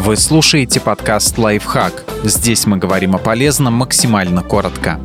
Вы слушаете подкаст «Лайфхак». Здесь мы говорим о полезном максимально коротко.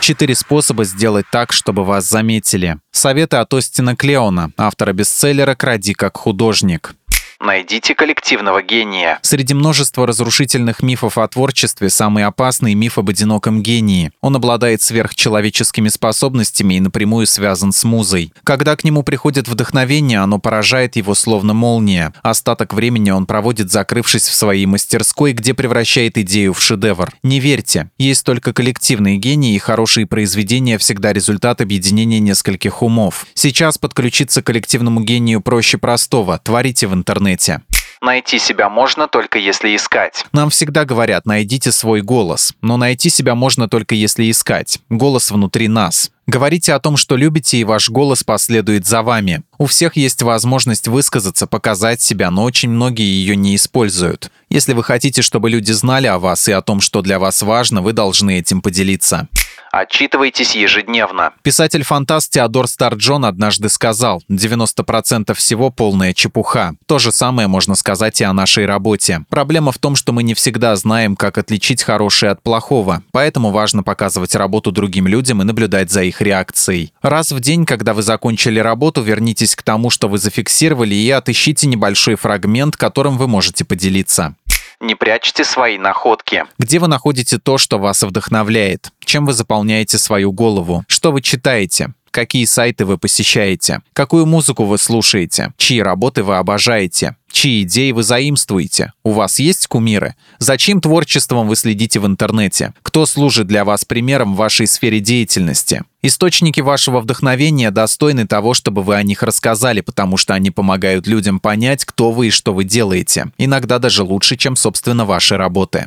Четыре способа сделать так, чтобы вас заметили. Советы от Остина Клеона, автора бестселлера «Кради как художник». Найдите коллективного гения. Среди множества разрушительных мифов о творчестве самый опасный миф об одиноком гении. Он обладает сверхчеловеческими способностями и напрямую связан с музой. Когда к нему приходит вдохновение, оно поражает его словно молния. Остаток времени он проводит, закрывшись в своей мастерской, где превращает идею в шедевр. Не верьте, есть только коллективные гении, и хорошие произведения всегда результат объединения нескольких умов. Сейчас подключиться к коллективному гению проще простого. Творите в интернете интернете. Найти себя можно только если искать. Нам всегда говорят, найдите свой голос. Но найти себя можно только если искать. Голос внутри нас. Говорите о том, что любите, и ваш голос последует за вами. У всех есть возможность высказаться, показать себя, но очень многие ее не используют. Если вы хотите, чтобы люди знали о вас и о том, что для вас важно, вы должны этим поделиться. Отчитывайтесь ежедневно. Писатель-фантаст Теодор Старджон однажды сказал, 90% всего полная чепуха. То же самое можно сказать и о нашей работе. Проблема в том, что мы не всегда знаем, как отличить хорошее от плохого, поэтому важно показывать работу другим людям и наблюдать за их реакцией. Раз в день, когда вы закончили работу, вернитесь к тому, что вы зафиксировали, и отыщите небольшой фрагмент, которым вы можете поделиться. Не прячьте свои находки. Где вы находите то, что вас вдохновляет? Чем вы заполняете свою голову? Что вы читаете? Какие сайты вы посещаете? Какую музыку вы слушаете? Чьи работы вы обожаете? Чьи идеи вы заимствуете? У вас есть кумиры? Зачем творчеством вы следите в интернете? Кто служит для вас примером в вашей сфере деятельности? Источники вашего вдохновения достойны того, чтобы вы о них рассказали, потому что они помогают людям понять, кто вы и что вы делаете. Иногда даже лучше, чем, собственно, ваши работы.